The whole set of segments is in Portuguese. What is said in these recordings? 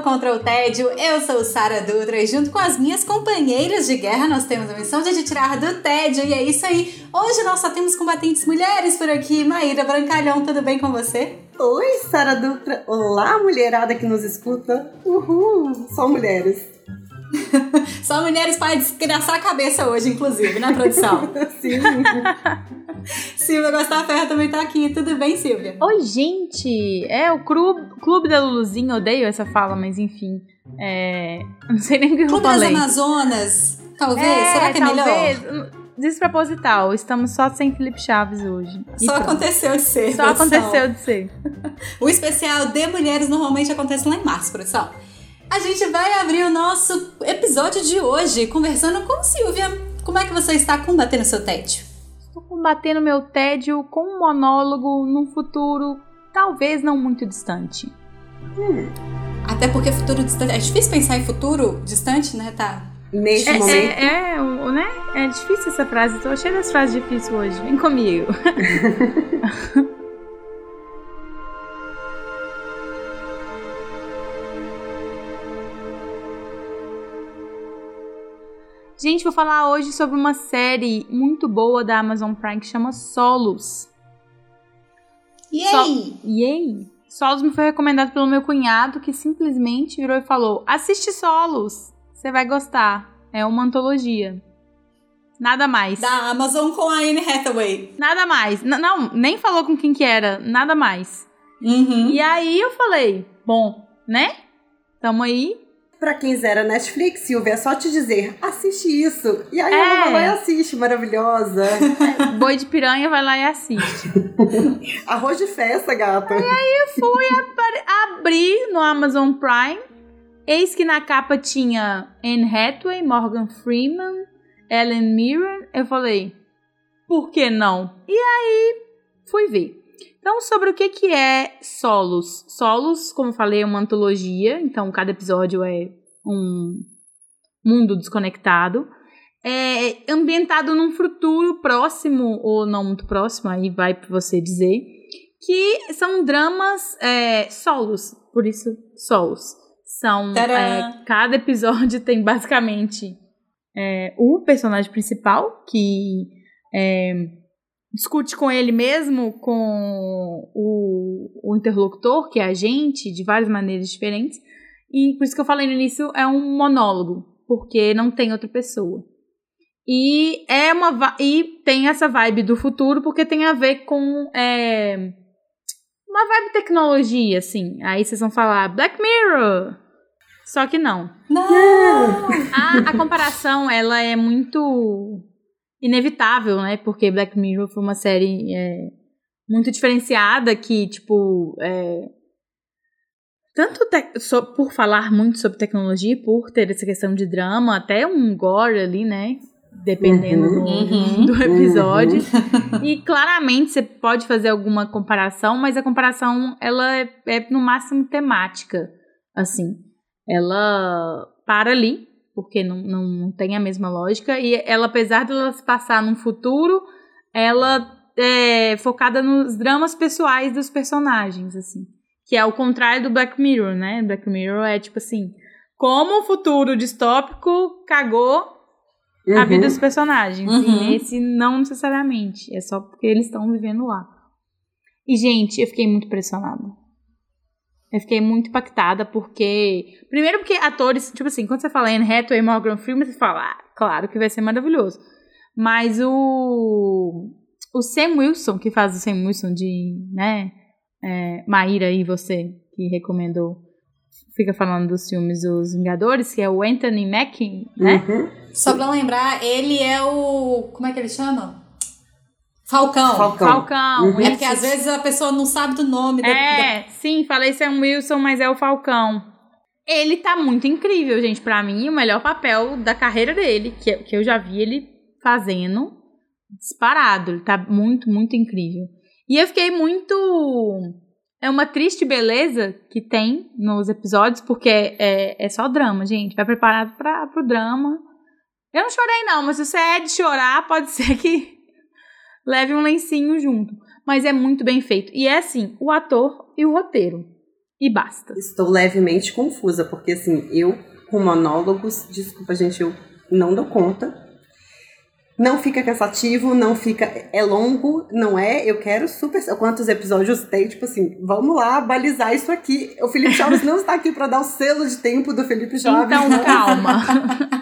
Contra o Tédio. Eu sou Sara Dutra e junto com as minhas companheiras de guerra nós temos a missão de te tirar do tédio e é isso aí. Hoje nós só temos combatentes mulheres por aqui. Maíra Brancalhão, tudo bem com você? Oi, Sara Dutra. Olá, mulherada que nos escuta. Uhul, só mulheres. Só mulheres para desgraçar a cabeça hoje, inclusive, na produção. Sim. Silvia Gostaferra também tá aqui. Tudo bem, Silvia? Oi, gente! É o clube, clube da Luluzinha, odeio essa fala, mas enfim. É... Não sei nem o que eu Clube das falei. Amazonas, talvez. É, Será que é talvez. melhor? Desproposital, estamos só sem Felipe Chaves hoje. E Só pronto. aconteceu de ser. Só produção. aconteceu de ser. O especial de mulheres normalmente acontece lá em março, produção. A gente vai abrir o nosso episódio de hoje conversando com Silvia. Como é que você está combatendo o seu tédio? Estou combatendo meu tédio com um monólogo num futuro talvez não muito distante. Até porque futuro distante. É difícil pensar em futuro distante, né? Tá. Neste É, momento. é, é, né? É difícil essa frase, tô cheia das frases difíceis hoje. Vem comigo. Gente, vou falar hoje sobre uma série muito boa da Amazon Prime que chama Solos. E Só- aí? Yay! Solos me foi recomendado pelo meu cunhado que simplesmente virou e falou: assiste Solos, você vai gostar. É uma antologia. Nada mais. Da Amazon com a Anne Hathaway. Nada mais. N- não, nem falou com quem que era. Nada mais. Uhum. E aí eu falei: bom, né? Tamo aí. Pra quem zera Netflix, Silvia, é só te dizer, assiste isso. E aí É. ela vai lá e assiste, maravilhosa. Boi de piranha vai lá e assiste. Arroz de festa, gata. Abri no Amazon Prime. Eis que na capa tinha Anne Hathaway, Morgan Freeman, Ellen Mirren. Eu falei, por que não? E aí, fui ver. Então, sobre o que, que é Solos? Solos, como eu falei, é uma antologia. Então, cada episódio é um mundo desconectado. É ambientado num futuro próximo ou não muito próximo, aí vai pra você dizer. Que são dramas é, solos, por isso solos. São. É, cada episódio tem basicamente é, o personagem principal, que é, discute com ele mesmo, com o, o interlocutor, que é a gente, de várias maneiras diferentes. E por isso que eu falei no início, é um monólogo, porque não tem outra pessoa. E é uma e tem essa vibe do futuro, porque tem a ver com é, uma vibe tecnologia, assim. Aí vocês vão falar Black Mirror. Só que não. Não! A, a comparação, ela é muito inevitável, né? Porque Black Mirror foi uma série é, muito diferenciada que, tipo, é, tanto te- so- por falar muito sobre tecnologia, por ter essa questão de drama, até um gore ali, né? Dependendo do, Uhum. do episódio. E claramente você pode fazer alguma comparação, mas a comparação ela é, é no máximo temática, assim. Ela para ali, porque não, não, não tem a mesma lógica, e ela, apesar de ela se passar num futuro, ela é focada nos dramas pessoais dos personagens, assim. Que é o contrário do Black Mirror, né? Black Mirror é tipo assim, como o futuro distópico cagou a Uhum. vida dos personagens. Uhum. E nesse, não necessariamente. É só porque eles estão vivendo lá. E, gente, eu fiquei muito impressionada. Eu fiquei muito impactada porque. Primeiro, porque atores, tipo assim, quando você fala Anne Hathaway e Morgan Freeman, você fala, ah, claro que vai ser maravilhoso. Mas o. O Sam Wilson, que faz o Sam Wilson de, né? É, Maíra e você, que recomendou, fica falando dos filmes dos Vingadores, que é o Anthony Mackie, né? Uhum. Só pra lembrar, ele é o. Como é que ele chama? Falcão. Falcão. Falcão. Uhum. É porque às vezes a pessoa não sabe do nome. da- da- É, sim, falei Sam Wilson, mas é o Falcão. Ele tá muito incrível, gente. Pra mim, o melhor papel da carreira dele, que, que eu já vi ele fazendo, disparado. Ele tá muito, muito incrível. E eu fiquei muito. É uma triste beleza que tem nos episódios, porque é, é só drama, gente. Vai preparado pra, pro drama. Eu não chorei, não, mas se você é de chorar, pode ser que leve um lencinho junto. Mas é muito bem feito. E é assim, o ator e o roteiro. E basta. Estou levemente confusa, porque assim, eu com monólogos, desculpa, gente, eu não dou conta. Não fica cansativo, não fica. É longo, não é? Eu quero super. Quantos episódios tem? Tipo assim, vamos lá balizar isso aqui. O Felipe Chaves não está aqui para dar o selo de tempo do Felipe Chaves. Então, calma.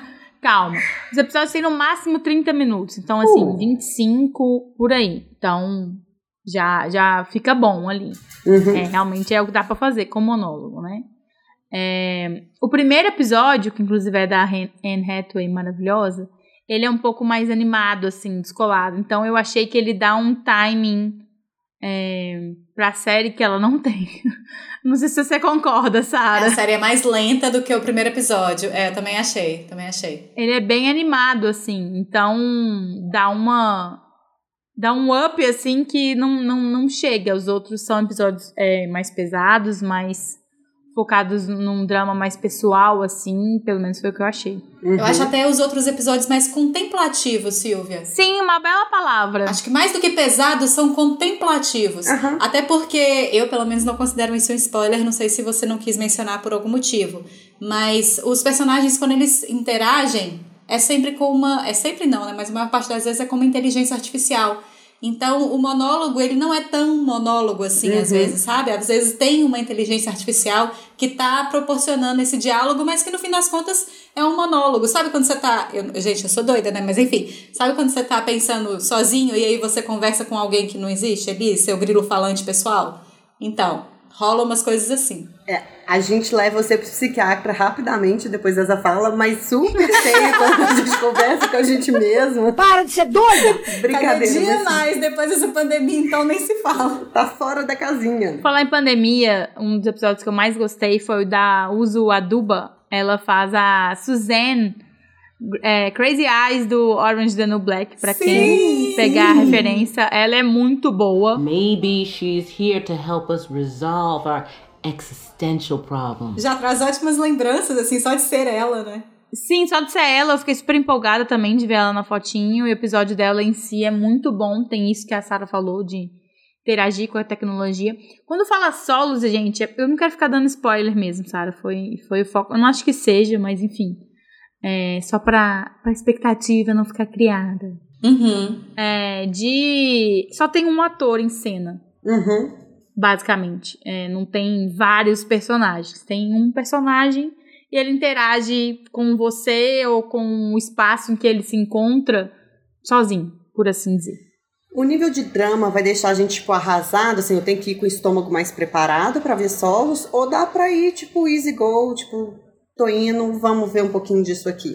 calma. Os episódios têm no máximo 30 minutos. Então, assim, Uh. 25 por aí. Então, já, já fica bom ali. Uhum. É, realmente é o que dá pra fazer com monólogo, né? É, o primeiro episódio, que inclusive é da Anne Hathaway maravilhosa, ele é um pouco mais animado, assim, descolado. Então eu achei que ele dá um timing é, pra série que ela não tem. Não sei se você concorda, Sara. A série é mais lenta do que o primeiro episódio. É, eu também achei, também achei. Ele é bem animado, assim. Então dá uma. Dá um up, assim, que não, não, não chega. Os outros são episódios é, mais pesados, mais focados num drama mais pessoal, assim. Pelo menos foi o que eu achei. Uhum. Eu acho até os outros episódios mais contemplativos, Silvia. Sim, uma bela palavra. Acho que mais do que pesados, são contemplativos. Aham. Até porque eu, pelo menos, não considero isso um spoiler. Não sei se você não quis mencionar por algum motivo. Mas os personagens, quando eles interagem, é sempre com uma. É sempre não, né? Mas a maior parte das vezes é com uma inteligência artificial. Então, o monólogo, ele não é tão monólogo assim, às Uhum. vezes, sabe? Às vezes tem uma inteligência artificial que tá proporcionando esse diálogo, mas que no fim das contas é um monólogo. Sabe quando você tá. Eu, gente, eu sou doida, né? Mas enfim, sabe quando você tá pensando sozinho e aí você conversa com alguém que não existe ali, seu grilo falante pessoal? Então, rola umas coisas assim. É, a gente leva você pro psiquiatra rapidamente depois dessa fala, mas super cheio quando a gente conversa com a gente mesmo. Para de ser doida! Cada Brincadeira, dia mas mais, depois dessa pandemia, então nem se fala. tá fora da casinha. Falar em pandemia, um dos episódios que eu mais gostei foi o da Uso Aduba. Ela faz a Suzanne é, Crazy Eyes do Orange the New Black, pra quem Sim! pegar a referência. Ela é muito boa. Maybe she's here to help us resolve our existential problems. Já traz ótimas lembranças, assim, só de ser ela, né? Sim, só de ser ela, eu fiquei super empolgada também de ver ela na fotinho. O episódio dela em si é muito bom. Tem isso que a Sarah falou de interagir com a tecnologia. Quando fala solos, gente, eu não quero ficar dando spoiler mesmo, Sarah. Foi, foi o foco. Eu não acho que seja, mas enfim. É só pra, pra expectativa não ficar criada. Uhum. É, de. Só tem um ator em cena, Uhum. basicamente. É, não tem vários personagens. Tem um personagem e ele interage com você ou com o espaço em que ele se encontra sozinho, por assim dizer. O nível de drama vai deixar a gente, tipo, arrasado, assim, eu tenho que ir com o estômago mais preparado pra ver solos, ou dá pra ir, tipo, easy go, tipo, tô indo, vamos ver um pouquinho disso aqui.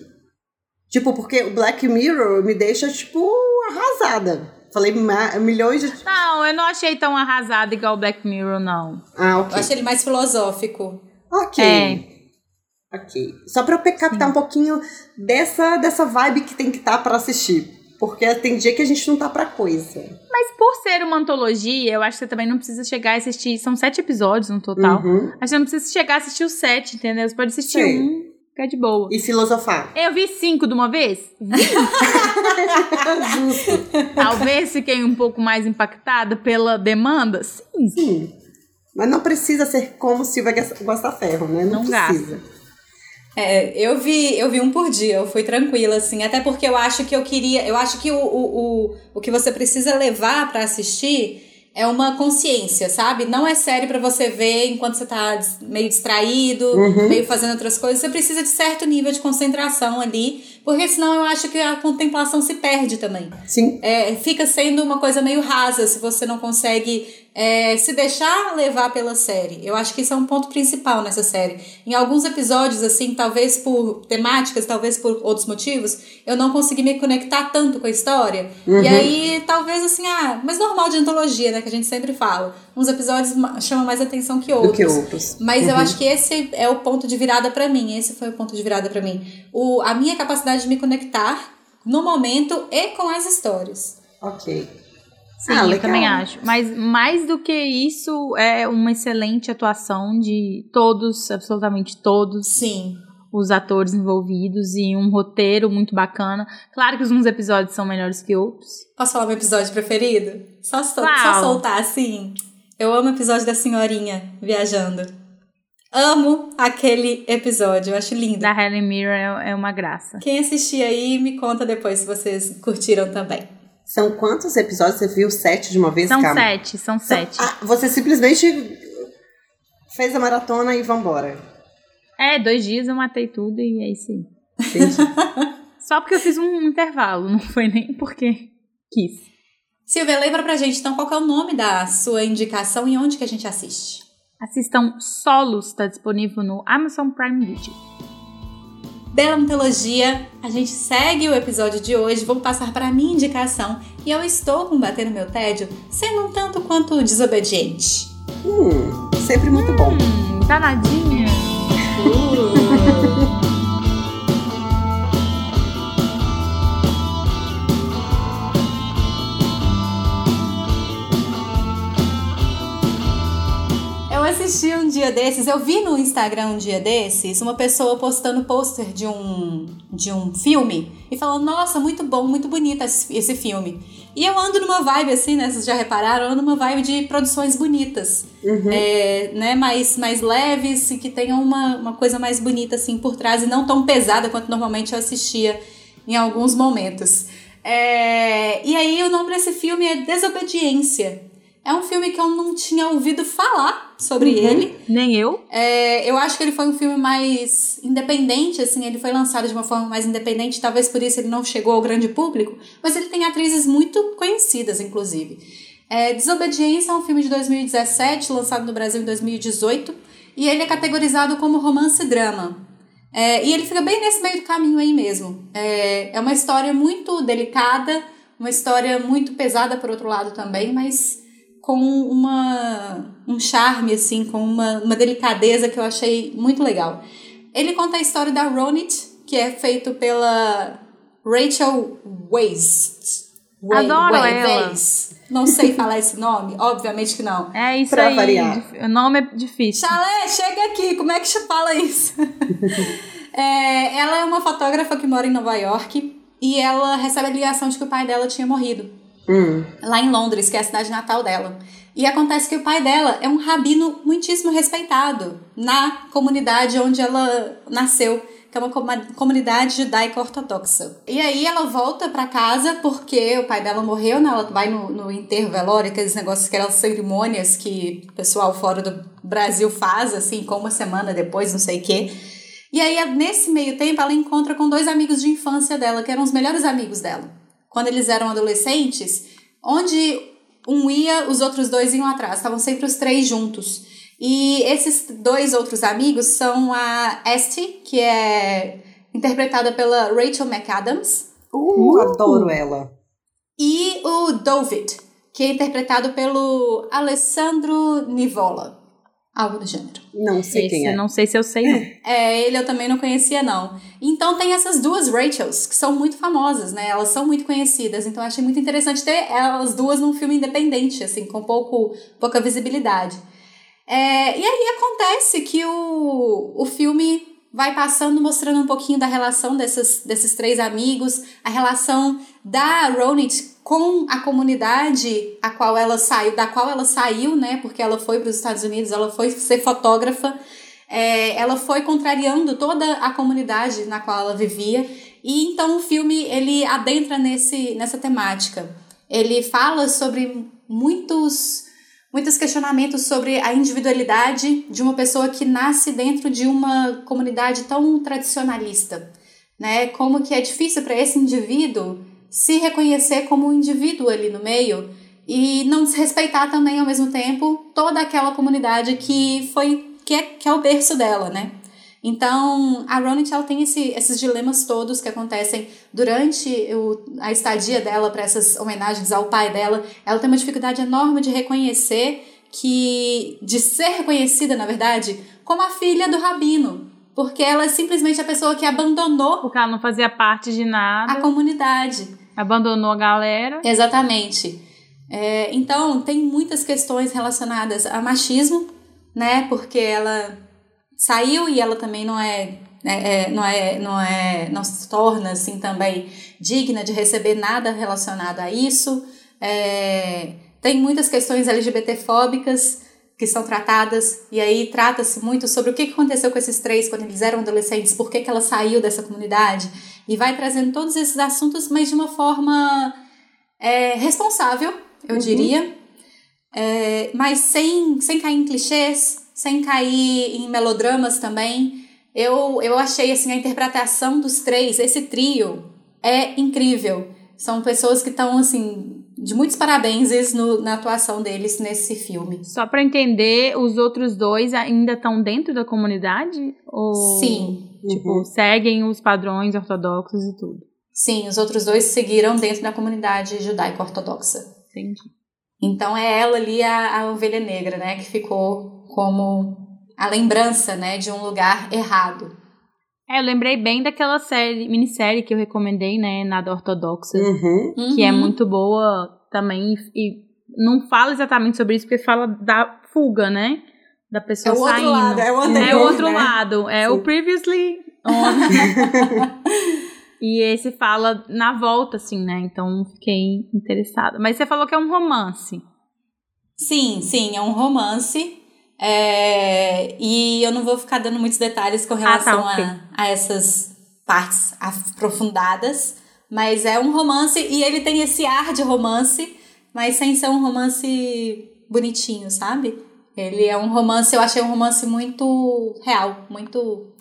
Tipo, porque o Black Mirror me deixa, tipo, arrasada. Falei milhões de... Não, eu não achei tão arrasado igual o Black Mirror, não. Ah, Eu ok. acho ele mais filosófico. Ok. É. Ok. Só pra eu captar um pouquinho dessa, dessa vibe que tem que estar pra assistir. Porque tem dia que a gente não tá pra coisa. Mas por ser uma antologia, eu acho que você também não precisa chegar a assistir. São sete episódios no total. Uhum. Acho que você não precisa chegar a assistir os sete, entendeu? Você pode assistir Sim. um, fica de boa. E filosofar. Eu vi cinco de uma vez? Talvez fiquei um pouco mais impactada pela demanda? Sim. Sim. Mas não precisa ser como Silvia Gosta Ferro, né? Não, Não precisa. É, eu vi, eu vi um por dia, eu fui tranquila, assim, até porque eu acho que eu queria, eu acho que o, o, o, o que você precisa levar pra assistir é uma consciência, sabe? Não é série pra você ver enquanto você tá meio distraído, Uhum. meio fazendo outras coisas. Você precisa de certo nível de concentração ali Porque senão eu acho que a contemplação se perde também. Sim. É, fica sendo uma coisa meio rasa se você não consegue é, se deixar levar pela série. Eu acho que isso é um ponto principal nessa série. Em alguns episódios, assim, talvez por temáticas, talvez por outros motivos, eu não consegui me conectar tanto com a história. Uhum. E aí, talvez assim, ah, mas normal de antologia, né? Que a gente sempre fala. Uns episódios ma- chamam mais atenção que outros. Do que outros. Mas eu Uhum. acho que esse é o ponto de virada pra mim. Esse foi o ponto de virada pra mim. O, a minha capacidade de me conectar no momento e com as histórias. Ok. Sim, Ah, eu também acho. Mas mais do que isso, é uma excelente atuação de todos, absolutamente todos Sim. os atores envolvidos e um roteiro muito bacana. Claro que alguns episódios são melhores que outros. Posso falar meu episódio preferido? Só, sol- só soltar assim. Eu amo o episódio da senhorinha viajando. Amo aquele episódio, eu acho lindo. Da Helen Mirren é, é uma graça. Quem assistir aí, me conta depois se vocês curtiram também. São quantos episódios? Você viu sete de uma vez? São Calma. sete, são sete. Ah, você simplesmente fez a maratona e vambora. É, dois dias eu matei tudo e é isso aí. Só porque eu fiz um intervalo, não foi nem porque quis. Silvia, lembra pra gente então qual que é o nome da sua indicação e onde que a gente assiste? Assistam Solos, está disponível no Amazon Prime Video. Bela Mitologia, a gente segue o episódio de hoje, vou passar para a minha indicação e eu estou combatendo meu tédio sendo um tanto quanto desobediente. hum, sempre muito bom. Hum, danadinha. Assisti um dia desses, eu vi no Instagram um dia desses uma pessoa postando pôster de um, de um filme e falando, nossa, muito bom, muito bonito esse, filme. E eu ando numa vibe assim, né? Vocês já repararam? Eu ando numa vibe de produções bonitas. É, né, mais, mais leves e que tenham uma, uma coisa mais bonita assim por trás e não tão pesada quanto normalmente eu assistia em alguns momentos. É, e aí o nome desse filme é Desobediência. É um filme que eu não tinha ouvido falar sobre ele. Nem eu. É, eu acho que ele foi um filme mais independente, assim, ele foi lançado de uma forma mais independente, talvez por isso ele não chegou ao grande público, mas ele tem atrizes muito conhecidas, inclusive. É, Desobediência é um filme de 2017, lançado no Brasil em 2018, e ele é categorizado como romance-drama. É, e ele fica bem nesse meio do caminho aí mesmo. É, é uma história muito delicada, uma história muito pesada por outro lado também, mas com uma, um charme, assim, com uma, uma delicadeza que eu achei muito legal. Ele conta a história da Ronit, que é feito pela Rachel Weisz. Wei- Adoro Wei- ela. Não sei falar esse nome, obviamente que não. É isso Pra aí. variar. O nome é difícil. Chalé, chega aqui, como é que se fala isso? É, ela é uma fotógrafa que mora em Nova York e ela recebe a ligação de que o pai dela tinha morrido Hum, lá em Londres, que é a cidade natal dela. E acontece que o pai dela é um rabino muitíssimo respeitado na comunidade onde ela nasceu, que é uma comu- comunidade judaica ortodoxa. E aí ela volta pra casa porque o pai dela morreu, né? Ela vai no, no enterro velório, aqueles negócios, aquelas cerimônias que o pessoal fora do Brasil faz, assim, com uma semana depois, não sei o quê. E aí, nesse meio tempo, ela encontra com dois amigos de infância dela, que eram os melhores amigos dela. Quando eles eram adolescentes, onde um ia, os outros dois iam atrás. Estavam sempre os três juntos. E esses dois outros amigos são a Esty, que é interpretada pela Rachel McAdams, uh, adoro ela. e o David, que é interpretado pelo Alessandro Nivola. Algo do gênero. Não sei Esse quem é. não sei se eu sei. não. É, ele eu também não conhecia, não. Então tem essas duas Rachels, que são muito famosas, né? Elas são muito conhecidas, então eu achei muito interessante ter elas duas num filme independente, assim, com pouco, pouca visibilidade. É, e aí acontece que o, o filme vai passando, mostrando um pouquinho da relação dessas, desses três amigos, a relação da Ronit com a comunidade a qual ela saiu, da qual ela saiu, né? Porque ela foi para os Estados Unidos, ela foi ser fotógrafa, é, ela foi contrariando toda a comunidade na qual ela vivia. E então o filme ele adentra nesse, nessa temática. Ele fala sobre muitos muitos questionamentos sobre a individualidade de uma pessoa que nasce dentro de uma comunidade tão tradicionalista. né? Como que é difícil para esse indivíduo se reconhecer como um indivíduo ali no meio e não desrespeitar também ao mesmo tempo toda aquela comunidade que foi que é, que é o berço dela, né? Então, a Ronit ela tem esse, esses dilemas todos que acontecem durante o, a estadia dela para essas homenagens ao pai dela. Ela tem uma dificuldade enorme de reconhecer que de ser reconhecida, na verdade, como a filha do rabino, porque ela é simplesmente a pessoa que abandonou Porque ela não fazia parte de nada. a comunidade. Abandonou a galera. Exatamente. É, então, tem muitas questões relacionadas a machismo, né? Porque ela saiu e ela também não é, é, é, não é, não é, não se torna assim também digna de receber nada relacionado a isso. É, tem muitas questões LGBTfóbicas que são tratadas, e aí trata-se muito sobre o que aconteceu com esses três quando eles eram adolescentes, por que, que ela saiu dessa comunidade, e vai trazendo todos esses assuntos, mas de uma forma é, responsável, eu Uhum. diria, é, mas sem, sem cair em clichês, sem cair em melodramas também. Eu, eu achei assim a interpretação dos três, esse trio, é incrível. São pessoas que estão assim de muitos parabéns no, na atuação deles nesse filme. Só pra entender, os outros dois ainda estão dentro da comunidade? Ou, Sim, Tipo, Uhum. seguem os padrões ortodoxos e tudo. sim, os outros dois seguiram dentro da comunidade judaico-ortodoxa. Entendi. Então é ela ali a, a ovelha negra, né, que ficou como a lembrança, né, de um lugar errado. É, eu lembrei bem daquela série, minissérie que eu recomendei, né? Nada Ortodoxa. Uhum. Que é Uhum. muito boa também. E não fala exatamente sobre isso, porque fala da fuga, né? Da É pessoa o outro saindo. lado, é o É anterior, o outro né? lado. É o Sim. previously on. e esse fala na volta, assim, né? Então fiquei interessada. Mas você falou que é um romance. Sim, sim, é um romance. É, e eu não vou ficar dando muitos detalhes com relação tá, ok. a, a essas partes aprofundadas. Mas é um romance e ele tem esse ar de romance, mas sem ser um romance bonitinho, sabe? Ele é um romance, eu achei um romance muito real, muito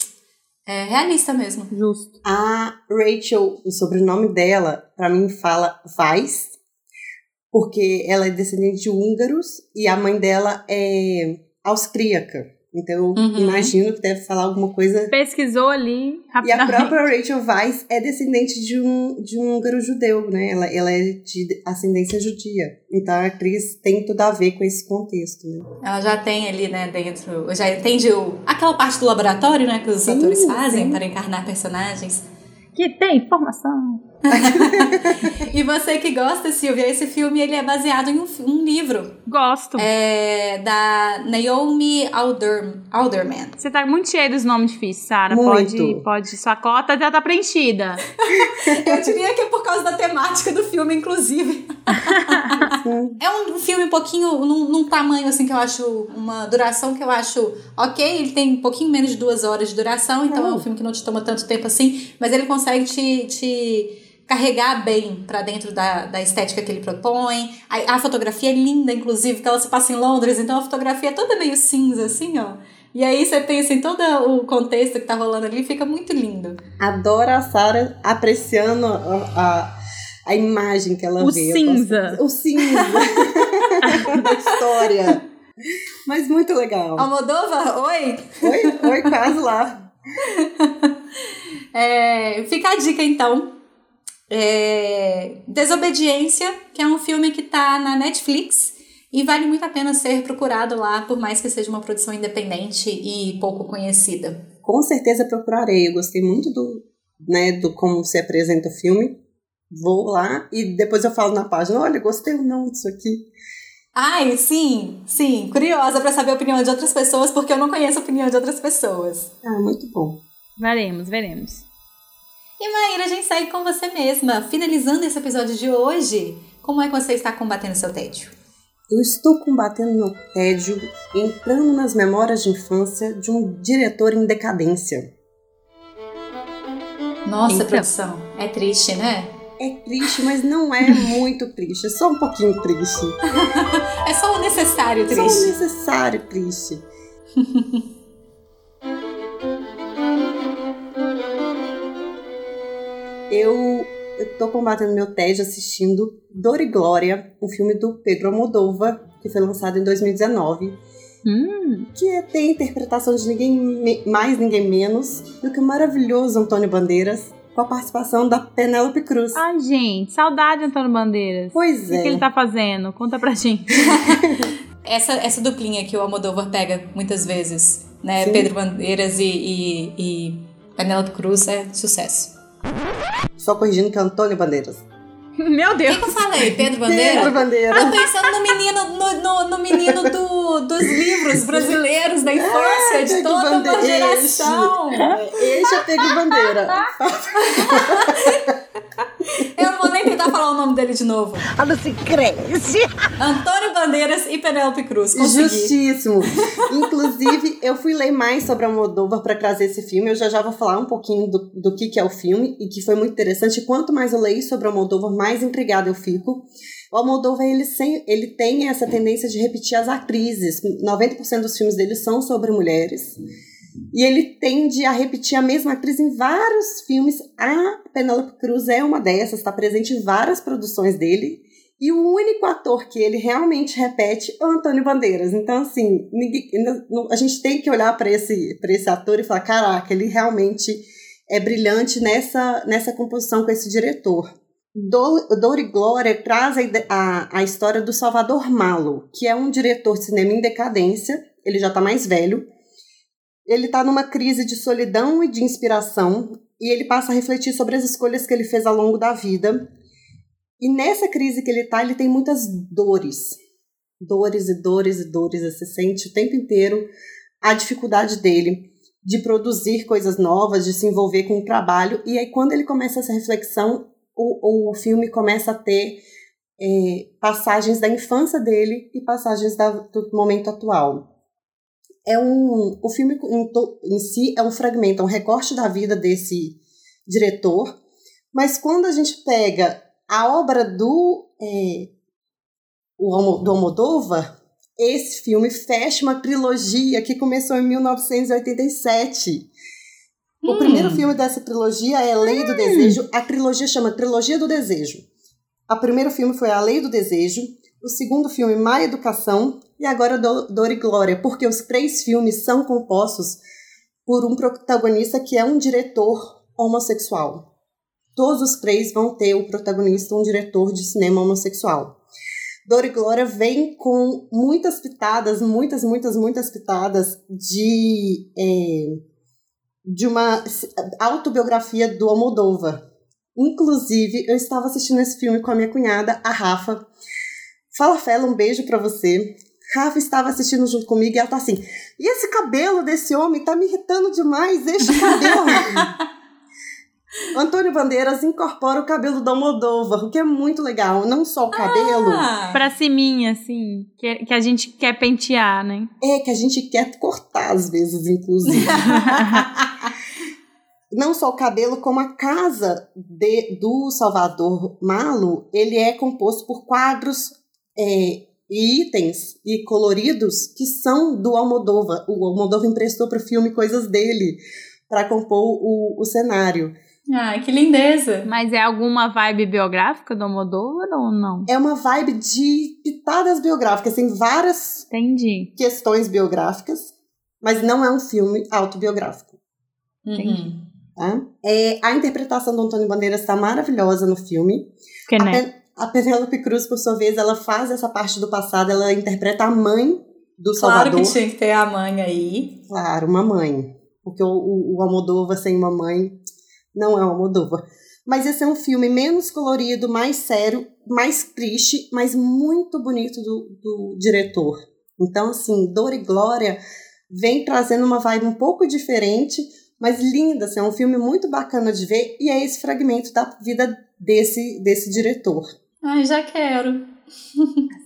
é, realista mesmo. Justo. A Rachel, o sobrenome dela, pra mim fala Weiss, porque ela é descendente de húngaros e a mãe dela é austríaca. Então eu Uhum. imagino que deve falar alguma coisa. Pesquisou ali E a rapidamente. própria Rachel Weiss é descendente de um, de um húngaro judeu, né? Ela, ela é de ascendência judia. Então a atriz tem tudo a ver com esse contexto, né? Ela já tem ali, né, dentro. Já entende o, aquela parte do laboratório, né, que os Sim, atores fazem sim. para encarnar personagens. Que tem informação. E você que gosta, Silvia, esse filme ele é baseado em um, um livro Gosto. é, da Naomi Alder, Alderman. Você tá muito cheia dos nomes difíceis, Sara. Muito. Pode, pode. Sua cota já tá preenchida. Eu diria que é por causa da temática do filme, inclusive. É um filme um pouquinho, num, num tamanho assim que eu acho, uma duração que eu acho ok. Ele tem um pouquinho menos de duas horas de duração, então é um Oh. filme que não te toma tanto tempo assim, mas ele consegue te, te carregar bem pra dentro da, da estética que ele propõe. A, a fotografia é linda, inclusive, que ela se passa em Londres, então a fotografia é toda meio cinza, assim, ó. E aí você tem assim, todo o contexto que tá rolando ali, fica muito lindo. Adoro a Sarah apreciando a, a, a imagem que ela O vê. Cinza. gosto- O cinza da história. Mas muito legal. Almodóvar, oi! Oi, oi, quase lá. É, fica a dica então. É, Desobediência, que é um filme que tá na Netflix e vale muito a pena ser procurado lá, por mais que seja uma produção independente e pouco conhecida. Com certeza procurarei. Eu gostei muito do, né, do como se apresenta o filme. Vou lá e depois eu falo na página, olha, gostei ou não disso aqui. Ai, sim, sim, curiosa pra saber a opinião de outras pessoas, porque eu não conheço a opinião de outras pessoas. Ah, muito bom. Veremos, veremos. E Maíra, a gente segue com você mesma. Finalizando esse episódio de hoje, como é que você está combatendo seu tédio? Eu estou combatendo meu tédio entrando nas memórias de infância de um diretor em decadência. Nossa, Então. produção, é triste, né? É triste, mas não é muito triste. É só um pouquinho triste. É só o necessário Só o triste. necessário triste. eu, tô combatendo meu tédio assistindo Dor e Glória, um filme do Pedro Almodóvar, que foi lançado em 2019. Hum, Que é- tem a interpretação de ninguém me- mais, ninguém menos do que o maravilhoso Antônio Bandeiras, com a participação da Penélope Cruz. Ai, gente, saudade, Antônio Bandeiras. Pois O que, que é. ele tá fazendo? Conta pra gente. Essa, essa duplinha que o Almodóvar pega muitas vezes, né? Sim. Pedro Bandeiras e, e, e Penélope Cruz é sucesso. Só corrigindo que é Antônio Bandeiras. Meu O Deus. que, que eu falei? Pedro Bandeira? Pedro Bandeira. Tô pensando no menino, no, no, no menino do, dos livros brasileiros da infância, de Pedro toda uma Bandeira. geração. Este é Pedro Bandeira. Eu não vou nem tentar falar o nome dele de novo. A se cresce. Antônio Bandeiras e Penélope Cruz. Consegui. Justíssimo. Inclusive, eu fui ler mais sobre a Moldova para trazer esse filme. Eu já já vou falar um pouquinho do, do que, que é o filme e que foi muito interessante. Quanto mais eu leio sobre a Moldova, mais intrigada eu fico. O Almodóvar, ele, ele tem essa tendência de repetir as atrizes. 90% dos filmes dele são sobre mulheres. E ele tende a repetir a mesma atriz em vários filmes. A Penélope Cruz é uma dessas, está presente em várias produções dele. E o único ator que ele realmente repete é o Antônio Bandeiras. Então, assim, ninguém- a gente tem que olhar para esse, esse ator e falar: caraca, ele realmente é brilhante nessa, nessa composição com esse diretor. Dor, Dor e Glória traz a, a, a história do Salvador Malo, que é um diretor de cinema em decadência. Ele já está mais velho. Ele está numa crise de solidão e de inspiração. E ele passa a refletir sobre as escolhas que ele fez ao longo da vida. E nessa crise que ele tá, ele tem muitas dores. Dores e dores e dores. Você sente o tempo inteiro a dificuldade dele de produzir coisas novas, de se envolver com o trabalho. E aí, quando ele começa essa reflexão, o, o filme começa a ter é, passagens da infância dele e passagens da- do momento atual. É um, o filme em, em si é um fragmento, é um recorte da vida desse diretor, mas quando a gente pega a obra do, é, o do Almodóvar, esse filme fecha uma trilogia que começou em 1987. O primeiro filme dessa trilogia é Lei do Desejo. A trilogia chama Trilogia do Desejo. O primeiro filme foi A Lei do Desejo. O segundo filme, Má Educação. E agora Do- Dor e Glória, porque os três filmes são compostos por um protagonista que é um diretor homossexual. Todos os três vão ter o protagonista um diretor de cinema homossexual. Dor e Glória vem com muitas pitadas, muitas, muitas, muitas pitadas de, é, de uma autobiografia do Almodóvar. Inclusive, eu estava assistindo esse filme com a minha cunhada, a Rafa. Fala, Fela, um beijo pra você. Rafa estava assistindo junto comigo e ela tá assim: e esse cabelo desse homem tá me irritando demais, este cabelo. Antônio Bandeiras incorpora o cabelo do Almodóvar, o que é muito legal. Não só o cabelo, Ah, Pra ciminha, assim, que, que a gente quer pentear, né? é que a gente quer cortar às vezes, inclusive. Não só o cabelo, como a casa de- do Salvador Malo, ele é composto por quadros é, e itens e coloridos que são do Almodóvar. O Almodóvar emprestou para o filme coisas dele para compor o, o cenário. Ai, que lindeza. Mas é alguma vibe biográfica do Almodóvar ou não? É uma vibe de pitadas biográficas, tem várias Entendi. questões biográficas, mas não é um filme autobiográfico. Uhum. Tá? É, a interpretação do Antônio Bandeiras está maravilhosa no filme. Porque, A, né? A Penélope Cruz, por sua vez, ela faz essa parte do passado, ela interpreta a mãe do Claro Salvador. que tinha que ter a mãe aí. Claro, uma mãe. Porque o, o, o Almodóvar sem uma mãe não é o Almodóvar. Mas esse é um filme menos colorido, mais sério, mais triste, mas muito bonito do, do diretor. Então, assim, Dor e Glória vem trazendo uma vibe um pouco diferente, mas linda. Assim, é um filme muito bacana de ver e é esse fragmento da vida desse, desse diretor. Ai, já quero.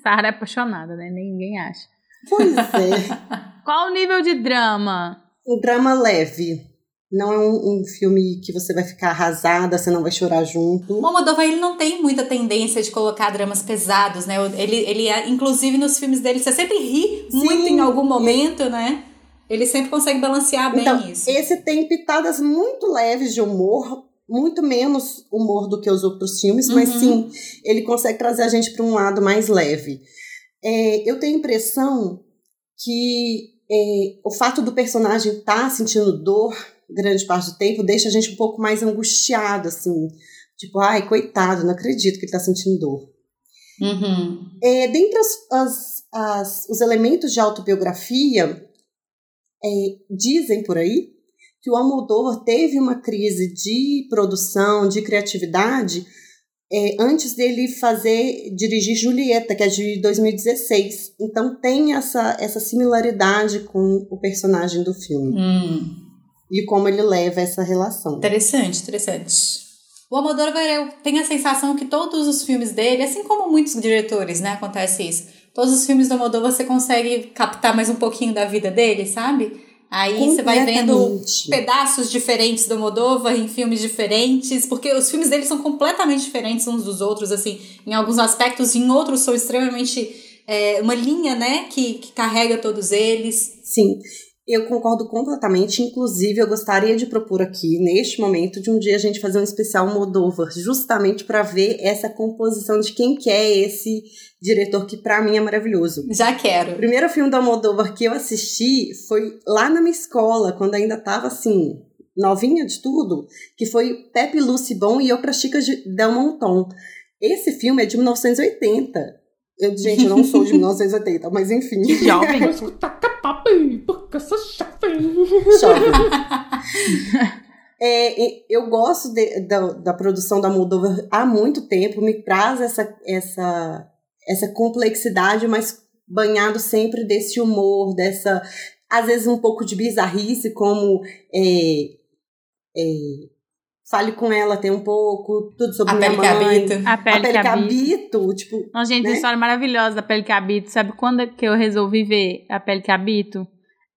Sara é apaixonada, né? Ninguém acha. Pois é. Qual o nível de drama? um drama leve. Não é um, um filme que você vai ficar arrasada, você não vai chorar junto. O Almodóvar, ele não tem muita tendência de colocar dramas pesados, né? Ele, ele é- inclusive nos filmes dele, você sempre ri Sim. muito em algum momento, né? Ele sempre consegue balancear bem Então, isso. esse tem pitadas muito leves de humor, muito menos humor do que os outros filmes, mas Uhum. sim, ele consegue trazer a gente para um lado mais leve. É, eu tenho a impressão que é, o fato do personagem estar sentindo dor grande parte do tempo deixa a gente um pouco mais angustiado, assim. Tipo, ai, coitado, não acredito que ele está sentindo dor. Uhum. É, dentre as, as- as- os elementos de autobiografia, é, dizem por aí que o Almodóvar teve uma crise de produção, de criatividade, é, antes dele fazer, dirigir Julieta, que é de 2016. Então tem essa, essa similaridade com o personagem do filme Hum. e como ele leva essa relação. Interessante, interessante. O Almodóvar, eu tenho a sensação que todos os filmes dele, assim como muitos diretores, né, acontece isso. Todos os filmes do Almodóvar você consegue captar mais um pouquinho da vida dele, sabe? Aí você vai vendo pedaços diferentes do Almodóvar em filmes diferentes, porque os filmes dele são completamente diferentes uns dos outros, assim, em alguns aspectos, em outros são extremamente é, uma linha, né, que, que carrega todos eles. Sim, eu concordo completamente. Inclusive, eu gostaria de propor aqui, neste momento, de um dia a gente fazer um especial Moldova, justamente para ver essa composição de quem que é esse diretor que, para mim, é maravilhoso. Já O quero. primeiro filme do Almodóvar que eu assisti foi lá na minha escola, quando ainda tava assim, novinha de tudo, que foi Pepe Lucy Bom e Eu para Chicas de Del Monton. Esse filme é de 1980. Eu, gente, eu não sou de 1980, mas enfim. Jovem. Jovem. É, e eu gosto de- da, da produção da Moldova há muito tempo, me traz essa, essa, essa complexidade, mas banhado sempre desse humor, dessa, às vezes um pouco de bizarrice, como é, é, Fale com ela tem um pouco, tudo sobre A minha pele que mãe. habita. A A pele, pele que que habita. habito, tipo, Nossa, gente, né? história maravilhosa da pele que habito. Sabe quando é que eu resolvi ver a pele que habito?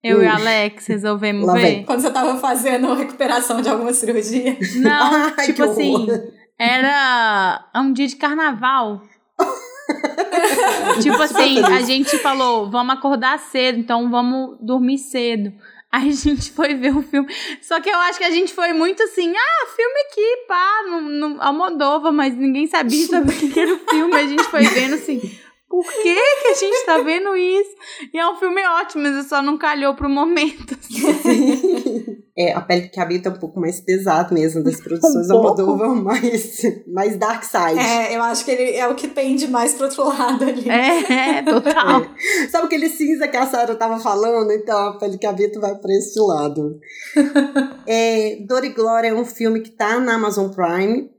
Eu e o. Alex resolvemos Lá ver. vem. Quando você tava fazendo recuperação de alguma cirurgia. Não, Ai, tipo horror. assim, era um dia de carnaval. tipo assim, a gente falou, vamos acordar cedo, então vamos dormir cedo. Aí a gente foi ver o filme. Só que eu acho que a gente foi muito assim, ah, filme aqui, pá, no, no Almodóvar, mas ninguém sabia sobre o que era o filme. A gente foi vendo assim, por que que a gente tá vendo isso? E é um filme ótimo, mas só não calhou pro momento. É, a pele que habita é um pouco mais pesado mesmo das produções Um. Moldova, mais, mais dark side. É, eu acho que ele é o que tende mais pro outro lado ali. É, é, total. Sabe aquele cinza que a Sarah tava falando? Então, a pele que habita vai pra esse lado. é, Dor e Glória é um filme que tá na Amazon Prime.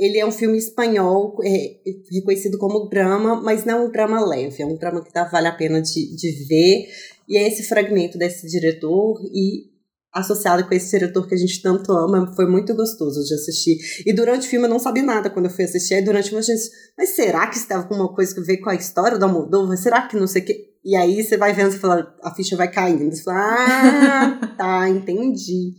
Ele é um filme espanhol, é, reconhecido como drama, mas não um drama leve. É um drama que tá, vale a pena de, de ver. E é esse fragmento desse diretor e associado com esse diretor que a gente tanto ama, foi muito gostoso de assistir. E durante o filme eu não sabia nada quando eu fui assistir. Aí durante o filme eu gente, mas será que isso tava com uma coisa a ver com a história da Moldova? Será que não sei o que? E aí você vai vendo, você fala, a ficha vai caindo. Você fala, ah, tá, entendi.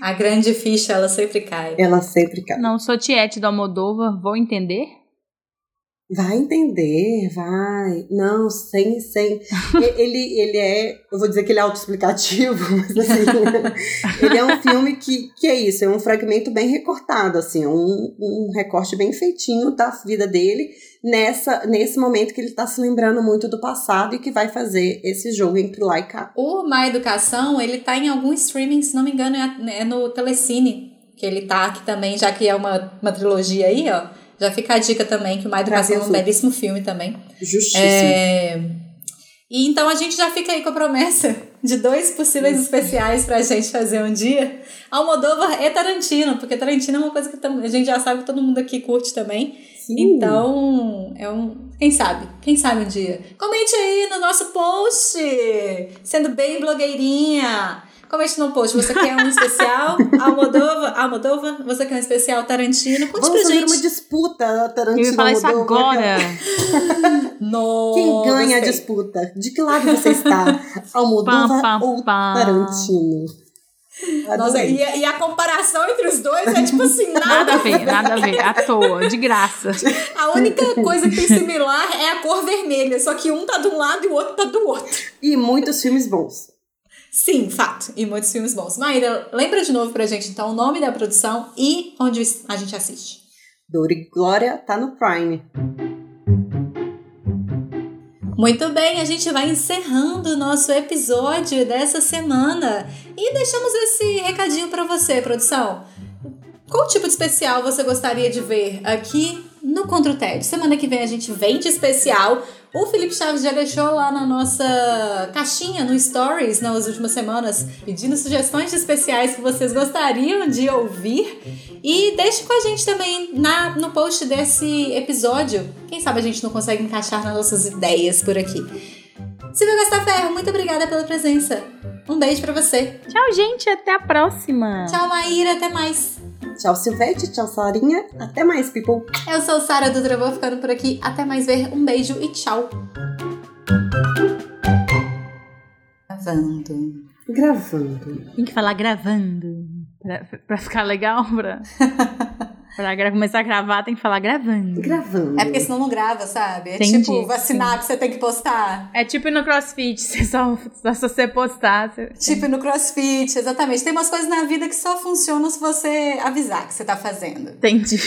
A grande ficha, ela sempre cai. Ela sempre cai. Não sou tiete do Almodóvar, vou entender? Vai entender, vai. Não, sem, sem. Ele, ele é, eu vou dizer que ele é autoexplicativo, mas assim, ele é um filme que, que é isso, é um fragmento bem recortado, assim, é um, um recorte bem feitinho da vida dele nessa, nesse momento que ele tá se lembrando muito do passado e que vai fazer esse jogo entre lá e cá. O Má Educação, ele tá em algum streaming, se não me engano, é, é no Telecine. Que ele tá aqui também, já que é uma, uma trilogia aí, ó. Já fica a dica também, que o Má Educação é um belíssimo filme também. Justíssimo. É... E então a gente já fica aí com a promessa de dois possíveis especiais pra gente fazer um dia. Almodóvar e Tarantino, porque Tarantino é uma coisa que a gente já sabe que todo mundo aqui curte também. Sim. Então, é um. Quem sabe? Quem sabe um dia? Comente aí no nosso post! Sendo bem blogueirinha! Comente no post. Você quer um especial? Almodova? Almodova? Você quer um especial Tarantino? Conte Vamos pra gente. uma disputa, Tarantino. Eu falar isso Almodóvar, agora. Quem ganha a disputa? De que lado você está? Almodóvar Pam, pam, ou pam. Tarantino? Nossa, e, a- e a comparação entre os dois é tipo assim, nada, Nada a ver, nada a ver. À toa, de graça. A única coisa que tem similar é a cor vermelha, só que um tá de um lado e o outro tá do outro. E muitos filmes bons. Sim, fato. E muitos filmes bons. Maíra, lembra de novo pra gente, então, o nome da produção e onde a gente assiste. Dor e Glória tá no Prime. Muito bem, a gente vai encerrando o nosso episódio dessa semana e deixamos esse recadinho para você, produção. Qual tipo de especial você gostaria de ver aqui no Contra o TED? Semana que vem a gente vem de especial. O Felipe Chaves já deixou lá na nossa caixinha no Stories nas últimas semanas, pedindo sugestões de especiais que vocês gostariam de ouvir. E deixe com a gente também na, no post desse episódio. Quem sabe a gente não consegue encaixar nas nossas ideias por aqui. Silvia Gastaferro, muito obrigada pela presença. Um beijo para você. Tchau, gente. Até a próxima. Tchau, Maíra. Até mais. Tchau, Silvete. Tchau, Sarinha. Até mais, people. Eu sou Sara Dutra, vou ficando por aqui. Até mais ver. Um beijo e tchau. Gravando. Gravando. Tem que falar gravando. Pra, pra ficar legal, pra, pra gra- começar a gravar, tem que falar gravando. Gravando. É porque senão não grava, sabe? É Entendi, tipo vacinar que você tem que postar. É tipo no crossfit, você só, só se você postar. Você... Tipo no crossfit, exatamente. Tem umas coisas na vida que só funcionam se você avisar que você tá fazendo. Entendi.